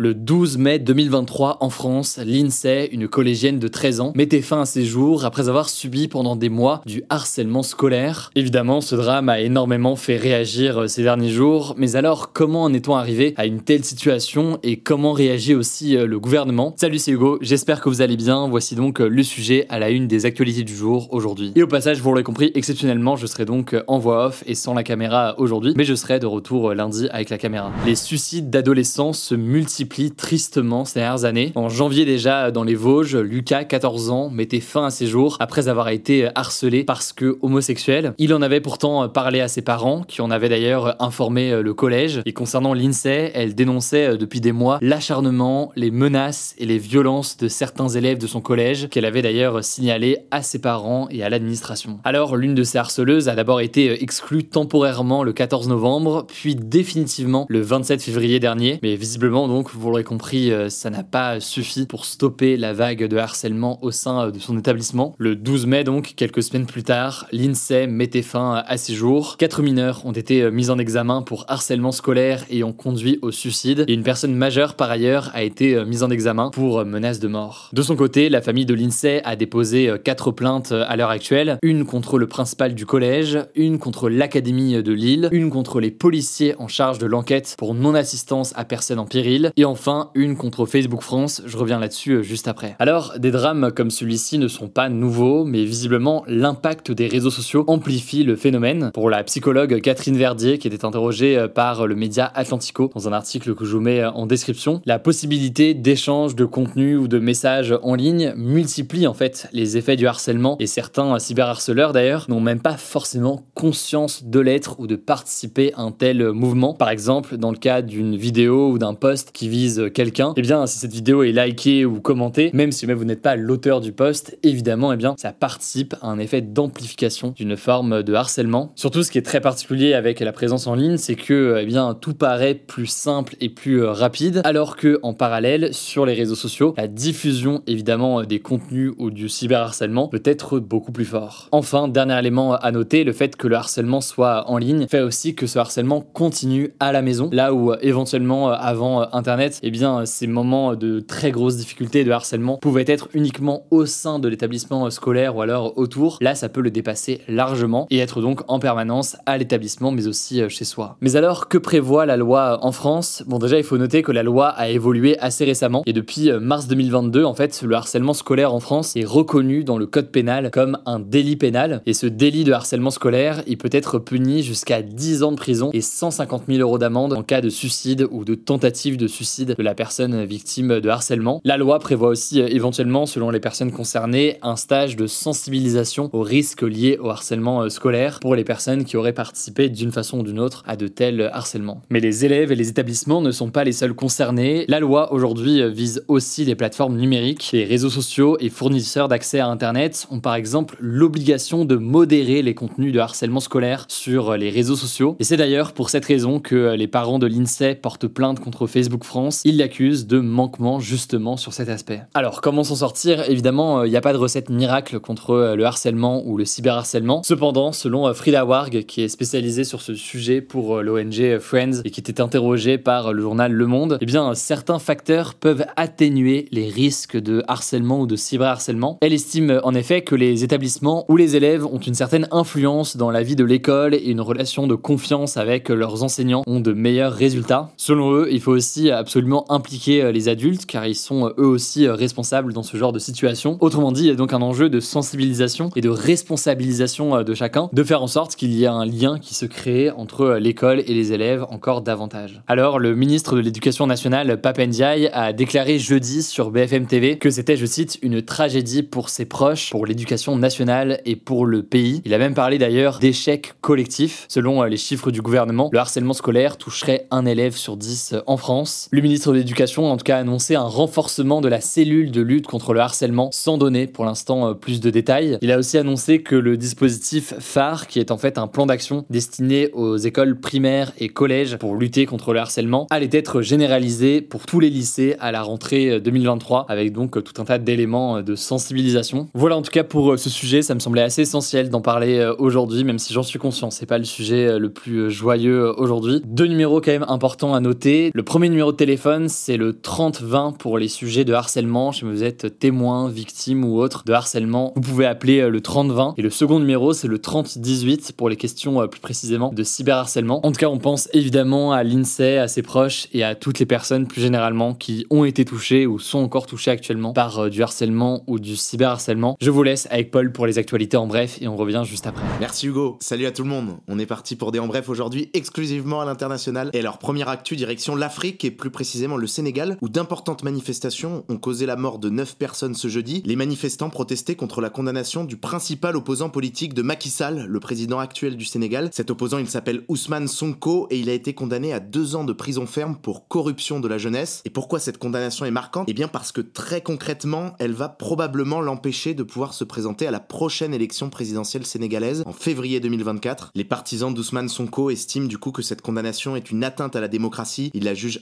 Le 12 mai 2023, en France, l'INSEE, une collégienne de 13 ans, mettait fin à ses jours après avoir subi pendant des mois du harcèlement scolaire. Évidemment, ce drame a énormément fait réagir euh, ces derniers jours, mais alors comment en est-on arrivé à une telle situation et comment réagit aussi euh, le gouvernement? Salut, c'est Hugo, j'espère que vous allez bien. Voici donc euh, le sujet à la une des actualités du jour aujourd'hui. Et au passage, vous l'aurez compris, exceptionnellement, je serai donc en voix off et sans la caméra aujourd'hui, mais je serai de retour lundi avec la caméra. Les suicides d'adolescents se multiplient tristement ces dernières années. En janvier déjà, dans les Vosges, Lucas, 14 ans, mettait fin à ses jours après avoir été harcelé parce que homosexuel. Il en avait pourtant parlé à ses parents, qui en avaient d'ailleurs informé le collège. Et concernant l'INSEE, elle dénonçait depuis des mois l'acharnement, les menaces et les violences de certains élèves de son collège, qu'elle avait d'ailleurs signalé à ses parents et à l'administration. Alors, l'une de ces harceleuses a d'abord été exclue temporairement le 14 novembre, puis définitivement le 27 février dernier. Mais visiblement, donc, vous l'aurez compris, euh, ça n'a pas suffi pour stopper la vague de harcèlement au sein euh, de son établissement. Le 12 mai, donc, quelques semaines plus tard, l'INSEE mettait fin à ses jours. Quatre mineurs ont été euh, mis en examen pour harcèlement scolaire et ont conduit au suicide. Et une personne majeure, par ailleurs, a été mise en examen pour menace de mort. De son côté, la famille de l'INSEE a déposé quatre plaintes à l'heure actuelle. Une contre le principal du collège, une contre l'académie de Lille, une contre les policiers en charge de l'enquête pour non-assistance à personne en péril, et enfin une contre Facebook France, je reviens là-dessus euh, juste après. Alors, des drames comme celui-ci ne sont pas nouveaux, mais visiblement l'impact des réseaux sociaux amplifie le phénomène. Pour la psychologue Catherine Verdier, qui était interrogée euh, par le média Atlantico dans un article que je vous mets euh, en description, la possibilité d'échange de contenu ou de messages en ligne multiplie en fait les effets du harcèlement et certains cyberharceleurs d'ailleurs n'ont même pas forcément conscience de l'être ou de participer à un tel mouvement. Par exemple, dans le cas d'une vidéo ou d'un post qui vise quelqu'un, et eh bien si cette vidéo est likée ou commentée, même si vous n'êtes pas l'auteur du post, évidemment, eh bien ça participe à un effet d'amplification d'une forme de harcèlement. Surtout, ce qui est très particulier avec la présence en ligne, c'est que eh bien tout paraît plus simple et plus euh, rapide, alors que en parallèle, sur les réseaux sociaux, la diffusion évidemment des contenus ou du cyberharcèlement peut être beaucoup plus fort. Enfin, dernier élément à noter, le fait que le harcèlement soit en ligne fait aussi que ce harcèlement continue à la maison, là où éventuellement avant Internet eh bien, ces moments de très grosses difficultés de harcèlement pouvaient être uniquement au sein de l'établissement scolaire ou alors autour. Là, ça peut le dépasser largement et être donc en permanence à l'établissement, mais aussi euh, chez soi. Mais alors, que prévoit la loi en France? Bon, déjà, il faut noter que la loi a évolué assez récemment et depuis euh, mars 2022, en fait, le harcèlement scolaire en France est reconnu dans le code pénal comme un délit pénal. Et ce délit de harcèlement scolaire, il peut être puni jusqu'à 10 ans de prison et 150 000 euros d'amende en cas de suicide ou de tentative de suicide de la personne victime de harcèlement. La loi prévoit aussi euh, éventuellement, selon les personnes concernées, un stage de sensibilisation aux risques liés au harcèlement euh, scolaire pour les personnes qui auraient participé d'une façon ou d'une autre à de tels harcèlements. Mais les élèves et les établissements ne sont pas les seuls concernés. La loi aujourd'hui euh, vise aussi les plateformes numériques. Les réseaux sociaux et fournisseurs d'accès à Internet ont par exemple l'obligation de modérer les contenus de harcèlement scolaire sur les réseaux sociaux. Et c'est d'ailleurs pour cette raison que les parents de l'INSEE portent plainte contre Facebook France il l'accuse de manquement justement sur cet aspect. Alors, comment s'en sortir? Évidemment, il euh, n'y a pas de recette miracle contre euh, le harcèlement ou le cyberharcèlement. Cependant, selon euh, Frida Warg, qui est spécialisée sur ce sujet pour l'ONG Friends et qui était interrogée par le journal Le Monde, eh bien, certains facteurs peuvent atténuer les risques de harcèlement ou de cyberharcèlement. Elle estime en effet que les établissements ou les élèves ont une certaine influence dans la vie de l'école et une relation de confiance avec leurs enseignants ont de meilleurs résultats. Selon eux, il faut aussi absolument impliquer euh, les adultes car ils sont euh, eux aussi euh, responsables dans ce genre de situation. Autrement dit, il y a donc un enjeu de sensibilisation et de responsabilisation de chacun, de faire en sorte qu'il y ait un lien qui se crée entre l'école et les élèves encore davantage. Alors, le ministre de l'Éducation nationale, Papendiaï, a déclaré jeudi sur BFM TV que c'était, je cite, une tragédie pour ses proches, pour l'éducation nationale et pour le pays. Il a même parlé d'ailleurs d'échec collectif. Selon les chiffres du gouvernement, le harcèlement scolaire toucherait un élève sur dix en France. Le ministre de l'Éducation a en tout cas annoncé un renforcement de la cellule de lutte contre le harcèlement, sans donner pour l'instant euh, plus de détails. Il a aussi annoncé que le dispositif phare, qui est en fait un plan d'action destiné aux écoles primaires et collèges pour lutter contre le harcèlement, allait être généralisé pour tous les lycées à la rentrée 2023, euh, avec donc euh, tout un tas d'éléments de sensibilisation. Voilà en tout cas pour ce sujet, ça me semblait assez essentiel d'en parler aujourd'hui, même si j'en suis conscient, c'est pas le sujet le plus joyeux aujourd'hui. Deux numéros quand même importants à noter. Le premier numéro de téléphone, c'est le 30-20 pour les sujets de harcèlement. Si vous êtes témoin, victime ou autre de harcèlement, vous pouvez appeler euh, le 30-20. Et le second numéro, c'est le 30-18 pour les questions euh, plus précisément de cyberharcèlement. En tout cas, on pense évidemment à l'INSEE, à ses proches et à toutes les personnes plus généralement qui ont été touchées ou sont encore touchées actuellement par euh, du harcèlement ou du cyberharcèlement. Je vous laisse avec Paul pour les actualités en bref et on revient juste après. Merci Hugo. Salut à tout le monde. On est parti pour des en bref aujourd'hui exclusivement à l'international et leur première actu direction l'Afrique et plus précisément le Sénégal où d'importantes manifestations ont causé la mort de 9 personnes ce jeudi. Les manifestants protestaient contre la condamnation du principal opposant politique de Macky Sall, le président actuel du Sénégal. Cet opposant, il s'appelle Ousmane Sonko et il a été condamné à deux ans de prison ferme pour corruption de la jeunesse. Et pourquoi cette condamnation est marquante? Eh bien parce que très concrètement, elle va probablement l'empêcher de pouvoir se présenter à la prochaine élection présidentielle sénégalaise en février 2024. Les partisans d'Ousmane Sonko estiment du coup que cette condamnation est une atteinte à la démocratie, ils la jugent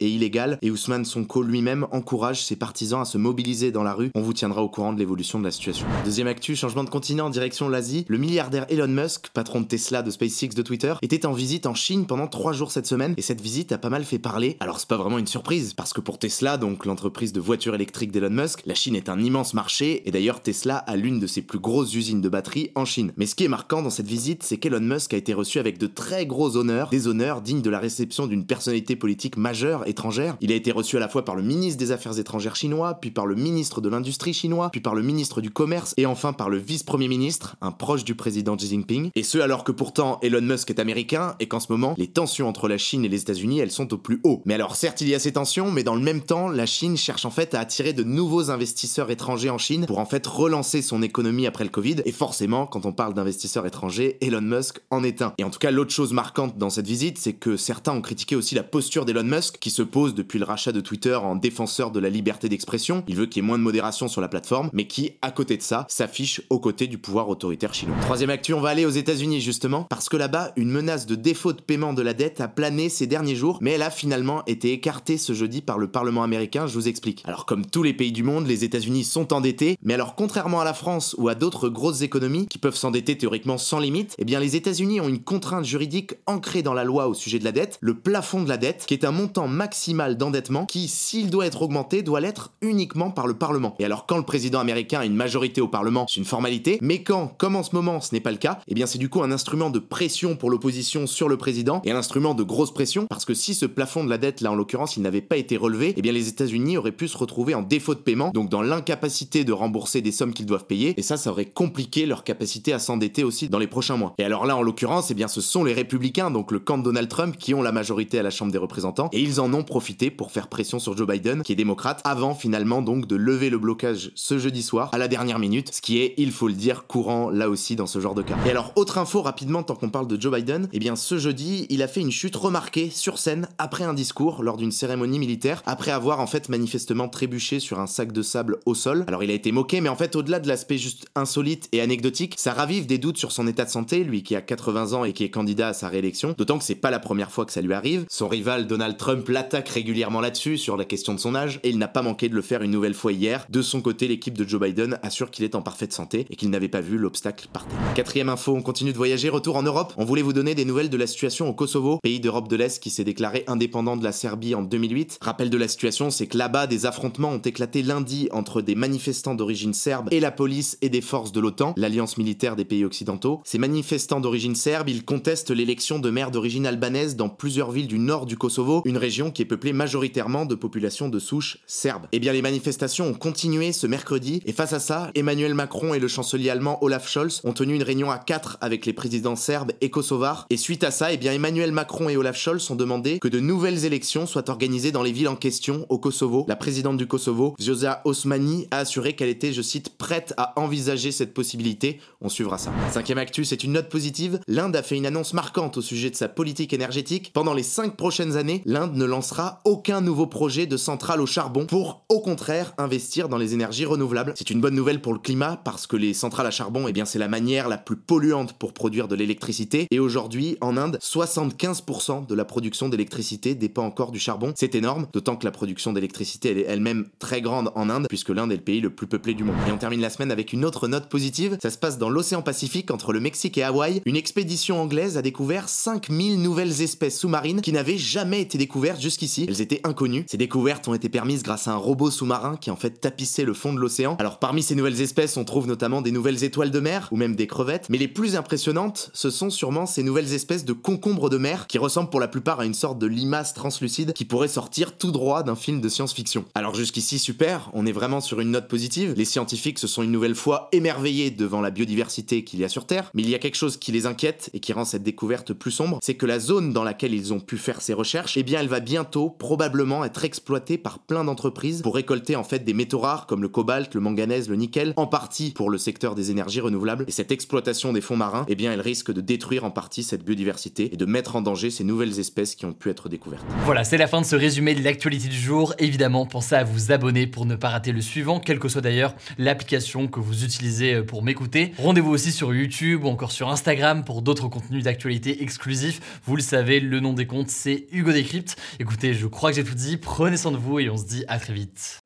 et illégale et Ousmane Sonko lui-même encourage ses partisans à se mobiliser dans la rue. On vous tiendra au courant de l'évolution de la situation. Deuxième actu, changement de continent en direction l'Asie. Le milliardaire Elon Musk, patron de Tesla, de SpaceX, de Twitter, était en visite en Chine pendant trois jours cette semaine et cette visite a pas mal fait parler. Alors c'est pas vraiment une surprise parce que pour Tesla, donc l'entreprise de voitures électriques d'Elon Musk, la Chine est un immense marché et d'ailleurs Tesla a l'une de ses plus grosses usines de batteries en Chine. Mais ce qui est marquant dans cette visite, c'est qu'Elon Musk a été reçu avec de très gros honneurs, des honneurs dignes de la réception d'une personnalité politique majeure étrangère. Il a été reçu à la fois par le ministre des Affaires étrangères chinois, puis par le ministre de l'Industrie chinois, puis par le ministre du Commerce et enfin par le vice-premier ministre, un proche du président Xi Jinping. Et ce alors que pourtant Elon Musk est américain et qu'en ce moment, les tensions entre la Chine et les États-Unis, elles sont au plus haut. Mais alors certes, il y a ces tensions, mais dans le même temps, la Chine cherche en fait à attirer de nouveaux investisseurs étrangers en Chine pour en fait relancer son économie après le Covid. Et forcément, quand on parle d'investisseurs étrangers, Elon Musk en est un. Et en tout cas, l'autre chose marquante dans cette visite, c'est que certains ont critiqué aussi la posture d'Elon Musk, qui se pose depuis le rachat de Twitter en défenseur de la liberté d'expression. Il veut qu'il y ait moins de modération sur la plateforme, mais qui, à côté de ça, s'affiche aux côtés du pouvoir autoritaire chinois. Troisième actu, on va aller aux États-Unis justement, parce que là-bas, une menace de défaut de paiement de la dette a plané ces derniers jours, mais elle a finalement été écartée ce jeudi par le Parlement américain. Je vous explique. Alors, comme tous les pays du monde, les États-Unis sont endettés, mais alors contrairement à la France ou à d'autres grosses économies qui peuvent s'endetter théoriquement sans limite, eh bien les États-Unis ont une contrainte juridique ancrée dans la loi au sujet de la dette, le plafond de la dette, qui est un montant maximal d'endettement qui, s'il doit être augmenté, doit l'être uniquement par le Parlement. Et alors quand le président américain a une majorité au Parlement, c'est une formalité, mais quand, comme en ce moment, ce n'est pas le cas, eh bien c'est du coup un instrument de pression pour l'opposition sur le président et un instrument de grosse pression parce que si ce plafond de la dette, là en l'occurrence, il n'avait pas été relevé, eh bien les États-Unis auraient pu se retrouver en défaut de paiement, donc dans l'incapacité de rembourser des sommes qu'ils doivent payer, et ça, ça aurait compliqué leur capacité à s'endetter aussi dans les prochains mois. Et alors là, en l'occurrence, eh bien ce sont les républicains, donc le camp de Donald Trump, qui ont la majorité à la Chambre des représentants, et ils en ont profité pour faire pression sur Joe Biden, qui est démocrate, avant finalement donc de lever le blocage ce jeudi soir, à la dernière minute, ce qui est, il faut le dire, courant là aussi dans ce genre de cas. Et alors, autre info rapidement, tant qu'on parle de Joe Biden, eh bien ce jeudi, il a fait une chute remarquée sur scène après un discours lors d'une cérémonie militaire, après avoir en fait manifestement trébuché sur un sac de sable au sol. Alors il a été moqué, mais en fait au-delà de l'aspect juste insolite et anecdotique, ça ravive des doutes sur son état de santé, lui qui a 80 ans et qui est candidat à sa réélection, d'autant que c'est pas la première fois que ça lui arrive. Son rival Donald Trump l'attaque régulièrement là-dessus, sur la question de son âge, et il n'a pas manqué de le faire une nouvelle fois hier. De son côté, l'équipe de Joe Biden assure qu'il est en parfaite santé et qu'il n'avait pas vu l'obstacle par terre. Quatrième info, on continue de voyager, retour en Europe. On voulait vous donner des nouvelles de la situation au Kosovo, pays d'Europe de l'Est qui s'est déclaré indépendant de la Serbie en 2008. Rappel de la situation, c'est que là-bas, des affrontements ont éclaté lundi entre des manifestants d'origine serbe et la police et des forces de l'OTAN, l'alliance militaire des pays occidentaux. Ces manifestants d'origine serbe, ils contestent l'élection de maires d'origine albanaise dans plusieurs villes du nord du Kosovo, une région qui est peuplée majoritairement de populations de souche serbe. Eh bien, les manifestations ont continué ce mercredi, et face à ça, Emmanuel Macron et le chancelier allemand Olaf Scholz ont tenu une réunion à quatre avec les présidents serbes et kosovars, et suite à ça, eh bien, Emmanuel Macron et Olaf Scholz ont demandé que de nouvelles élections soient organisées dans les villes en question au Kosovo. La présidente du Kosovo, Vjosa Osmani, a assuré qu'elle était, je cite, prête à envisager cette possibilité. On suivra ça. Cinquième actu, c'est une note positive. L'Inde a fait une annonce marquante au sujet de sa politique énergétique. Pendant les cinq prochaines années, l'Inde ne lancera aucun nouveau projet de centrale au charbon pour, au contraire, investir dans les énergies renouvelables. C'est une bonne nouvelle pour le climat parce que les centrales à charbon, eh bien, c'est la manière la plus polluante pour produire de l'électricité. Et aujourd'hui, en Inde, 75% de la production d'électricité dépend encore du charbon. C'est énorme, d'autant que la production d'électricité, elle est elle-même très grande en Inde, puisque l'Inde est le pays le plus peuplé du monde. Et on termine la semaine avec une autre note positive. Ça se passe dans l'océan Pacifique entre le Mexique et Hawaï. Une expédition anglaise a découvert 5000 nouvelles espèces sous-marines qui n'avaient jamais été découvertes jusqu'ici, elles étaient inconnues. Ces découvertes ont été permises grâce à un robot sous-marin qui en fait tapissait le fond de l'océan. Alors parmi ces nouvelles espèces, on trouve notamment des nouvelles étoiles de mer ou même des crevettes, mais les plus impressionnantes, ce sont sûrement ces nouvelles espèces de concombres de mer qui ressemblent pour la plupart à une sorte de limace translucide qui pourrait sortir tout droit d'un film de science-fiction. Alors jusqu'ici super, on est vraiment sur une note positive. Les scientifiques se sont une nouvelle fois émerveillés devant la biodiversité qu'il y a sur Terre, mais il y a quelque chose qui les inquiète et qui rend cette découverte plus sombre, c'est que la zone dans laquelle ils ont pu faire ces recherches, eh bien elle va bientôt probablement être exploitée par plein d'entreprises pour récolter en fait des métaux rares comme le cobalt, le manganèse, le nickel, en partie pour le secteur des énergies renouvelables. Et cette exploitation des fonds marins, eh bien elle risque de détruire en partie cette biodiversité et de mettre en danger ces nouvelles espèces qui ont pu être découvertes. Voilà, c'est la fin de ce résumé de l'actualité du jour. Évidemment, pensez à vous abonner pour ne pas rater le suivant, quelle que soit d'ailleurs l'application que vous utilisez pour m'écouter. Rendez-vous aussi sur YouTube ou encore sur Instagram pour d'autres contenus d'actualité exclusifs. Vous le savez, le nom des comptes, c'est Hugo Décrypte. Écoutez, je crois que j'ai tout dit. Prenez soin de vous et on se dit à très vite.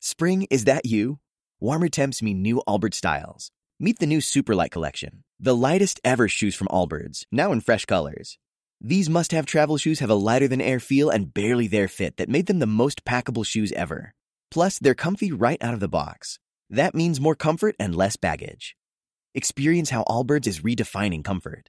Spring, is that you? Warmer temps mean new Allbirds styles. Meet the new Superlight collection, the lightest ever shoes from Allbirds, now in fresh colors. These must have travel shoes have a lighter than air feel and barely there fit that made them the most packable shoes ever. Plus, they're comfy right out of the box. That means more comfort and less baggage. Experience how Allbirds is redefining comfort.